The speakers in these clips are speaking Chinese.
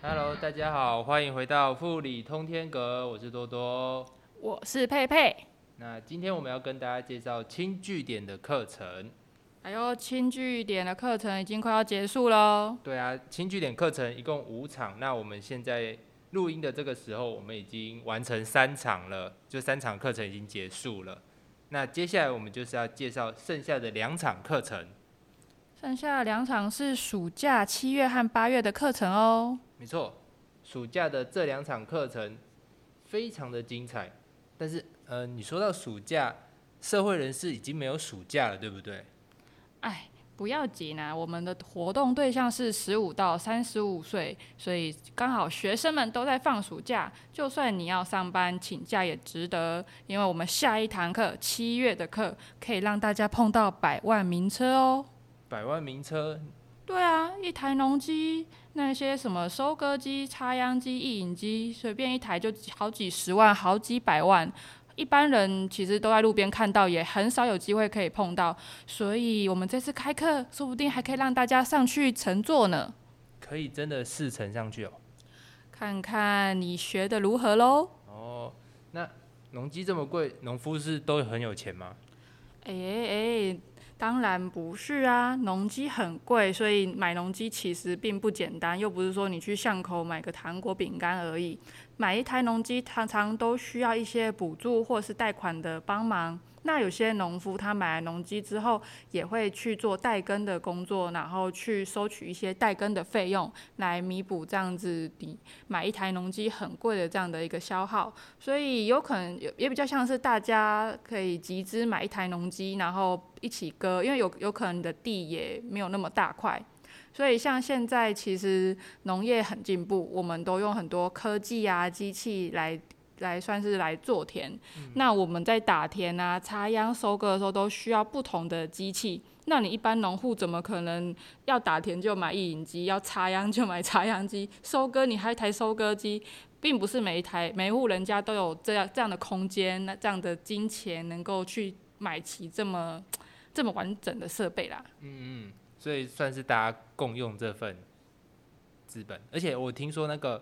Hello，大家好，欢迎回到富里通天阁，我是多多。我是佩佩。那今天我们要跟大家介绍轻据点的课程。哎呦，轻据点的课程已经快要结束喽。对啊，轻据点课程一共五场，那我们现在录音的这个时候，我们已经完成三场了，就三场课程已经结束了。那接下来我们就是要介绍剩下的两场课程。剩下两场是暑假七月和八月的课程哦。没错，暑假的这两场课程非常的精彩。但是，呃，你说到暑假，社会人士已经没有暑假了，对不对？哎，不要紧啊，我们的活动对象是十五到三十五岁，所以刚好学生们都在放暑假，就算你要上班请假也值得，因为我们下一堂课七月的课可以让大家碰到百万名车哦。百万名车？对啊，一台农机，那些什么收割机、插秧机、印影机，随便一台就好几十万、好几百万。一般人其实都在路边看到，也很少有机会可以碰到，所以我们这次开课，说不定还可以让大家上去乘坐呢。可以真的试乘上去哦？看看你学的如何喽。哦，那农机这么贵，农夫是都很有钱吗？哎哎，当然不是啊，农机很贵，所以买农机其实并不简单，又不是说你去巷口买个糖果饼干而已。买一台农机常常都需要一些补助或是贷款的帮忙。那有些农夫他买了农机之后，也会去做代耕的工作，然后去收取一些代耕的费用，来弥补这样子你买一台农机很贵的这样的一个消耗。所以有可能也也比较像是大家可以集资买一台农机，然后一起割，因为有有可能你的地也没有那么大块。所以像现在其实农业很进步，我们都用很多科技啊机器来来算是来做田。那我们在打田啊、插秧、收割的时候都需要不同的机器。那你一般农户怎么可能要打田就买一引机，要插秧就买插秧机，收割你还一台收割机，并不是每一台每户人家都有这样这样的空间，那这样的金钱能够去买齐这么这么完整的设备啦。嗯嗯。所以算是大家共用这份资本，而且我听说那个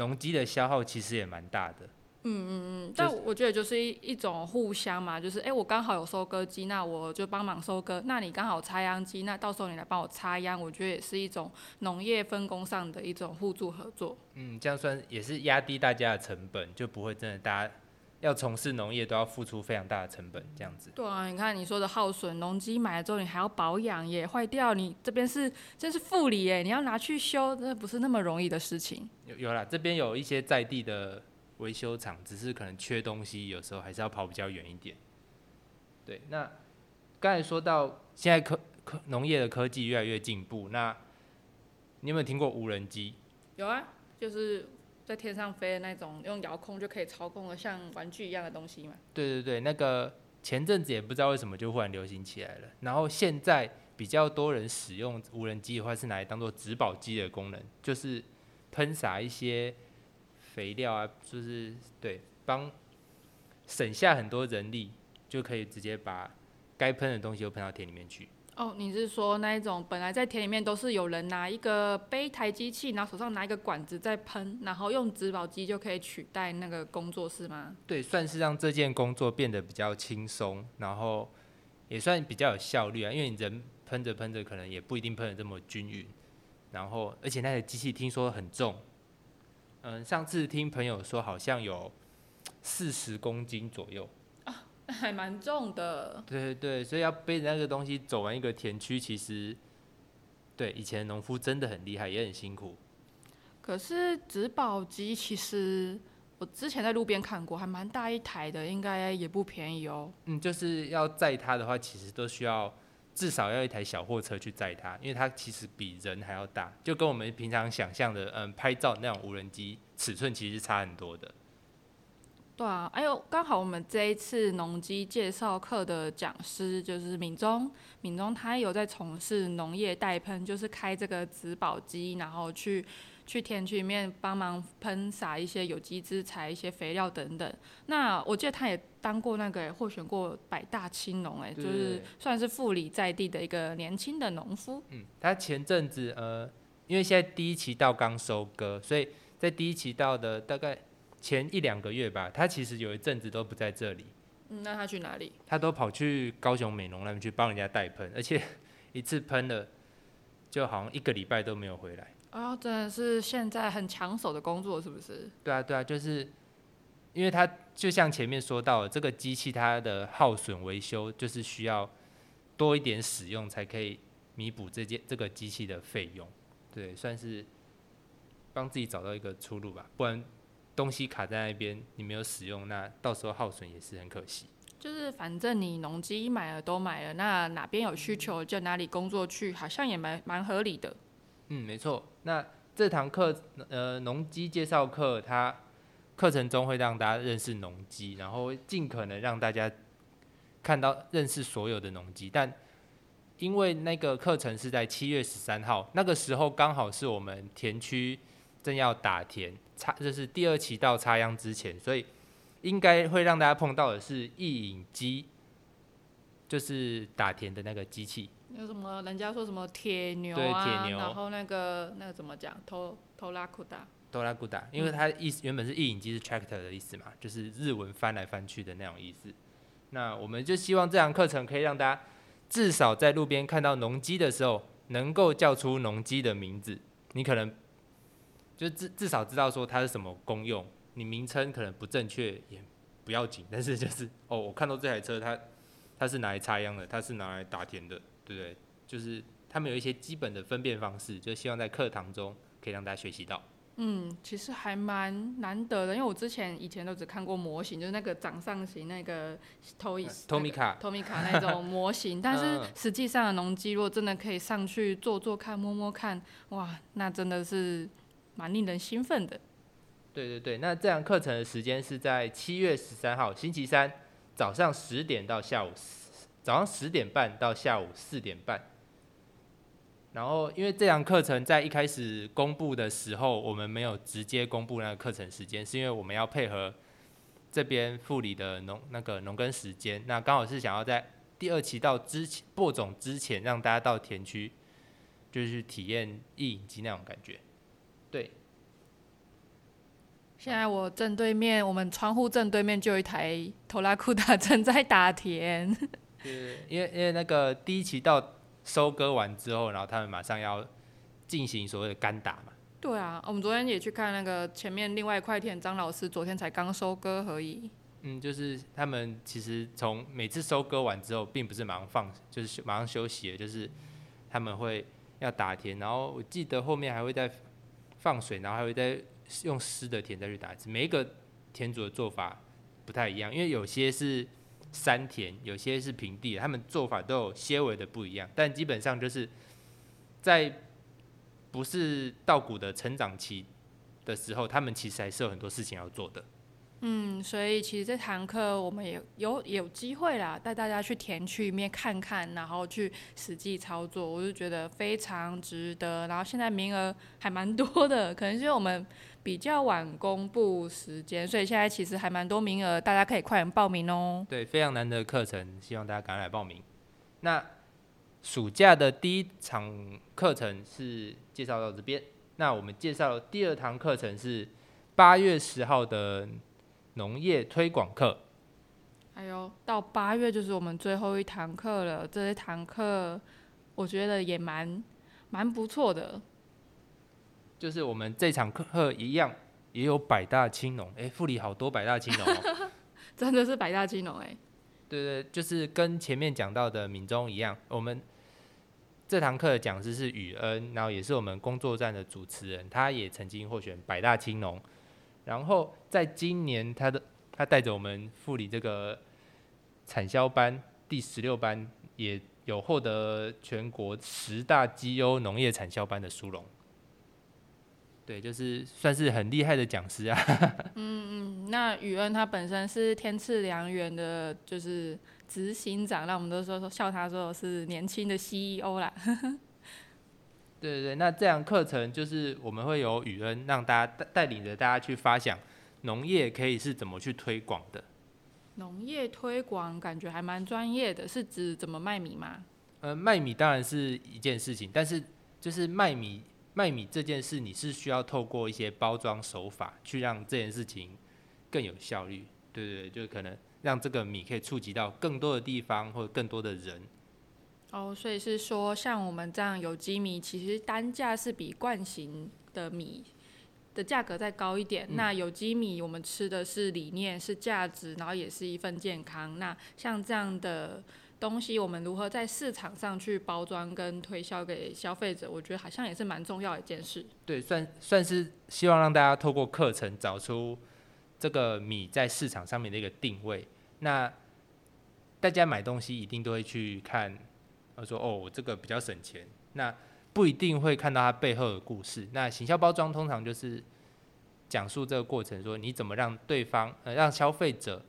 农机的消耗其实也蛮大的。嗯嗯嗯，但我觉得就是一一种互相嘛，就是哎，我刚好有收割机，那我就帮忙收割；那你刚好插秧机，那到时候你来帮我插秧，我觉得也是一种农业分工上的一种互助合作。嗯，这样算也是压低大家的成本，就不会真的大家。要从事农业都要付出非常大的成本，这样子。对啊，你看你说的耗损，农机买了之后你还要保养，耶坏掉，你这边是这是负理耶，你要拿去修，那不是那么容易的事情。有有啦，这边有一些在地的维修厂，只是可能缺东西，有时候还是要跑比较远一点。对，那刚才说到现在科科农业的科技越来越进步，那你有没有听过无人机？有啊，就是。在天上飞的那种，用遥控就可以操控的，像玩具一样的东西嘛。对对对，那个前阵子也不知道为什么就忽然流行起来了。然后现在比较多人使用无人机的话，是拿来当做植保机的功能，就是喷洒一些肥料啊，就是对，帮省下很多人力，就可以直接把该喷的东西都喷到田里面去。哦，你是说那一种本来在田里面都是有人拿一个背台机器，然后手上拿一个管子在喷，然后用植保机就可以取代那个工作是吗？对，算是让这件工作变得比较轻松，然后也算比较有效率啊。因为你人喷着喷着，可能也不一定喷的这么均匀，然后而且那个机器听说很重，嗯，上次听朋友说好像有四十公斤左右。还蛮重的。对对对，所以要背着那个东西走完一个田区，其实对以前农夫真的很厉害，也很辛苦。可是植保机其实我之前在路边看过，还蛮大一台的，应该也不便宜哦。嗯，就是要载它的话，其实都需要至少要一台小货车去载它，因为它其实比人还要大，就跟我们平常想象的嗯拍照那种无人机尺寸其实差很多的。对啊，哎呦，刚好我们这一次农机介绍课的讲师就是敏中，敏中他有在从事农业代喷，就是开这个植保机，然后去去田区里面帮忙喷洒一些有机资材、一些肥料等等。那我记得他也当过那个获选过百大青农，哎，就是算是富里在地的一个年轻的农夫。嗯，他前阵子呃因为现在第一期稻刚收割，所以在第一期稻的大概前一两个月吧，他其实有一阵子都不在这里，嗯，那他去哪里？他都跑去高雄美容那边去帮人家代喷，而且一次喷了就好像一个礼拜都没有回来。哦，真的是现在很抢手的工作，是不是？对啊，对啊，就是因为他就像前面说到的，这个机器它的耗损维修就是需要多一点使用才可以弥补这件这个机器的费用，对，算是帮自己找到一个出路吧。不然东西卡在那边，你没有使用，那到时候耗损也是很可惜。就是反正你农机买了都买了，那哪边有需求就哪里工作去，好像也蛮蛮合理的。嗯，没错。那这堂课，呃，农机介绍课，它课程中会让大家认识农机，然后尽可能让大家看到认识所有的农机。但因为那个课程是在七月十三号，那个时候刚好是我们田区正要打田插，就是第二期到插秧之前，所以应该会让大家碰到的是异影机，就是打田的那个机器。有什么人家说什么铁牛对啊，铁牛然后那个那个怎么讲，偷偷拉库达，哆啦咕达，因为它意思原本是异影机是 tractor 的意思嘛，就是日文翻来翻去的那种意思。那我们就希望这堂课程可以让大家至少在路边看到农机的时候，能够叫出农机的名字。你可能就至至少知道说它是什么功用，你名称可能不正确也不要紧，但是就是哦，我看到这台车它它是拿来插秧的，它是拿来打田的，对不对？就是他们有一些基本的分辨方式，就希望在课堂中可以让大家学习到。嗯，其实还蛮难得的，因为我之前以前都只看过模型，就是那个掌上型那个 Toys、Tomica Tomica 那种模型，但是嗯实际上的农机如果真的可以上去坐坐看、摸摸看，哇，那真的是蛮令人兴奋的。对对对，那这堂课程的时间是在七月十三号星期三早上十点到下午早上十点半到下午四点半。然后，因为这堂课程在一开始公布的时候，我们没有直接公布那个课程时间，是因为我们要配合这边护理的农那个农耕时间。那刚好是想要在第二期到之前播种之前，让大家到田区，就是体验一影机那种感觉。对，现在我正对面，我们窗户正对面就有一台拖拉库达正在打田。就 是因为因为那个第一期到收割完之后，然后他们马上要进行所谓的干打嘛。对啊，我们昨天也去看那个前面另外一块田，张老师昨天才刚收割而已。嗯，就是他们其实从每次收割完之后，并不是马上放，就是马上休息的，就是他们会要打田，然后我记得后面还会再放水，然后还会再用湿的田再去打一次。每一个田主的做法不太一样，因为有些是山田，有些是平地，他们做法都有些微的不一样，但基本上就是在不是稻谷的成长期的时候，他们其实还是有很多事情要做的。嗯，所以其实这堂课我们也有有机会啦，带大家去田区里面看看，然后去实际操作，我就觉得非常值得。然后现在名额还蛮多的，可能是因为我们比较晚公布时间，所以现在其实还蛮多名额，大家可以快点报名哦。对，非常难得的课程，希望大家赶快来报名。那暑假的第一场课程是介绍到这边，那我们介绍第二堂课程是八月十号的农业推广课。还有到八月就是我们最后一堂课了，这一堂课我觉得也蛮蛮不错的。就是我们这场课一样，也有百大青农，诶，富里好多百大青农哦。真的是百大青农哎，对对，就是跟前面讲到的闽中一样，我们这堂课的讲师是宇恩，然后也是我们工作站的主持人，他也曾经获选百大青农，然后在今年他的他带着我们护理这个产销班第十六班，也有获得全国十大绩优农业产销班的殊荣。对，就是算是很厉害的讲师啊。嗯嗯，那宇恩他本身是天赐良缘的，就是执行长，那我们都说说笑他说是年轻的 CEO 啦。对对对，那这样课程就是我们会有雨恩让大家带带领着大家去发想农业可以是怎么去推广的。农业推广感觉还蛮专业的，是指怎么卖米吗？呃，卖米当然是一件事情，但是就是卖米卖米这件事，你是需要透过一些包装手法去让这件事情更有效率。对对对，就可能让这个米可以触及到更多的地方或者更多的人。哦，所以是说，像我们这样有机米，其实单价是比惯型的米的价格再高一点。那有机米我们吃的是理念，是价值，然后也是一份健康。那像这样的东西，我们如何在市场上去包装跟推销给消费者？我觉得好像也是蛮重要的一件事。对，算算是希望让大家透过课程找出这个米在市场上面的一个定位。那大家买东西一定都会去看。他说：“哦，我这个比较省钱，那不一定会看到它背后的故事。那行销包装通常就是讲述这个过程，说你怎么让对方呃让消费者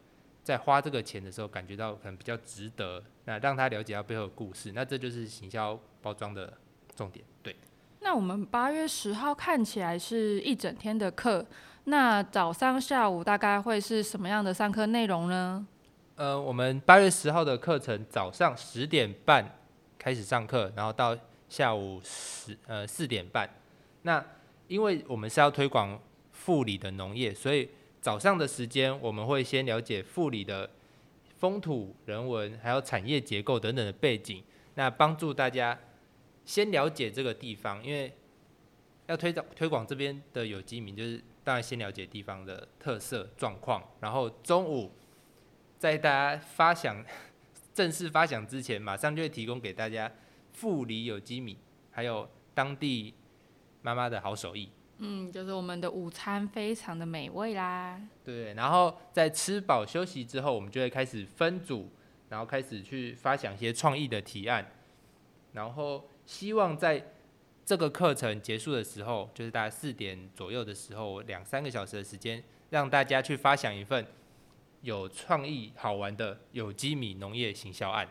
在花这个钱的时候感觉到可能比较值得，那让他了解到背后的故事。那这就是行销包装的重点。对。那我们八月十号看起来是一整天的课，那早上下午大概会是什么样的上课内容呢？呃，我们八月十号的课程早上十点半。开始上课，然后到下午十呃四点半。那因为我们是要推广富里的农业，所以早上的时间我们会先了解富里的风土人文，还有产业结构等等的背景，那帮助大家先了解这个地方。因为要推广推广这边的有机民，就是当然先了解地方的特色状况，然后中午在大家发想。正式发奖之前，马上就会提供给大家富里有机米，还有当地妈妈的好手艺。嗯，就是我们的午餐非常的美味啦。对，然后在吃饱休息之后，我们就会开始分组，然后开始去发想一些创意的提案，然后希望在这个课程结束的时候，就是大概四点左右的时候，两三个小时的时间，让大家去发想一份。有创意、好玩的有机米农业行销案。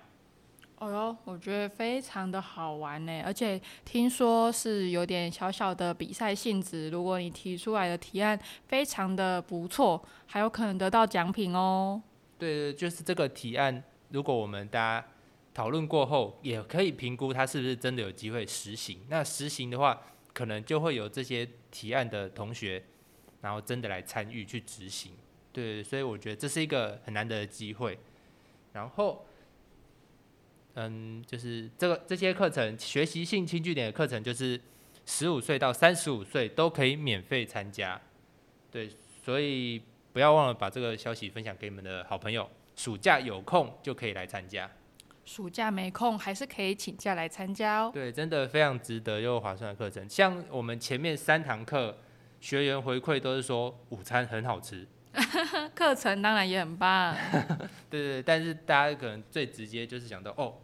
哦哟，我觉得非常的好玩呢，而且听说是有点小小的比赛性质。如果你提出来的提案非常的不错，还有可能得到奖品哦。对对，就是这个提案，如果我们大家讨论过后，也可以评估它是不是真的有机会实行。那实行的话，可能就会有这些提案的同学，然后真的来参与去执行。对，所以我觉得这是一个很难得的机会。然后，嗯，就是这个这些课程，学习性轻据点的课程，就是十五岁到三十五岁都可以免费参加。对，所以不要忘了把这个消息分享给你们的好朋友。暑假有空就可以来参加，暑假没空还是可以请假来参加哦。对，真的非常值得又划算的课程。像我们前面三堂课，学员回馈都是说午餐很好吃。课程当然也很棒，对对，但是大家可能最直接就是想到哦，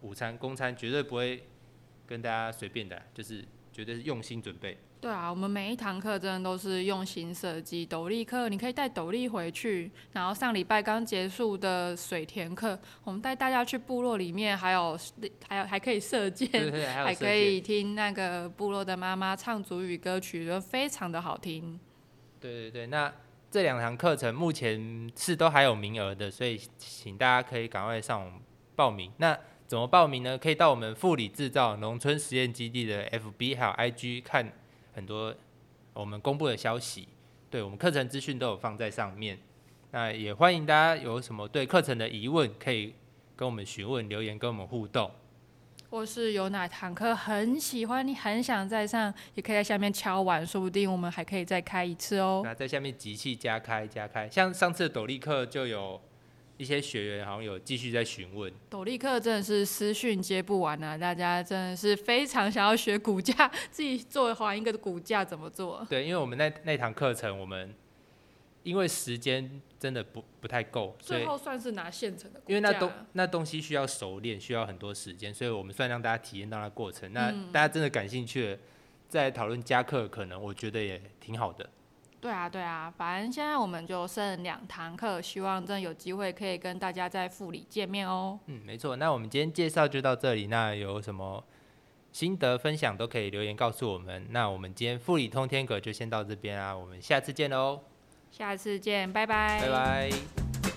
午餐、公餐绝对不会跟大家随便的，就是绝对是用心准备。对啊，我们每一堂课真的都是用心设计。斗笠课你可以带斗笠回去，然后上礼拜刚结束的水田课，我们带大家去部落里面，还有还有还可以射箭，还可以听那个部落的妈妈唱祖语歌曲，都非常的好听。对对对，那。这两堂课程目前是都还有名额的，所以请大家可以赶快上网报名。那怎么报名呢？可以到我们富里制造农村实验基地的 FB 还有 IG 看很多我们公布的消息。对我们课程资讯都有放在上面。那也欢迎大家有什么对课程的疑问，可以跟我们询问留言，跟我们互动。或是有哪堂课很喜欢，你很想再上，也可以在下面敲完，说不定我们还可以再开一次哦。那在下面集气加开加开，像上次的斗笠课就有一些学员好像有继续在询问。斗笠课真的是私讯接不完啊，大家真的是非常想要学骨架，自己做还一个骨架怎么做？对，因为我们那那堂课程我们。因为时间真的不不太够，最后算是拿现成的。因为那东那东西需要熟练，需要很多时间，所以我们算让大家体验到那过程。那大家真的感兴趣，再讨论加课，可能我觉得也挺好的。对啊，对啊，反正现在我们就剩两堂课，希望真的有机会可以跟大家在副里见面哦。嗯，没错。那我们今天介绍就到这里，那有什么心得分享都可以留言告诉我们。那我们今天副理通天阁就先到这边啊，我们下次见喽。下次见，拜拜。拜拜。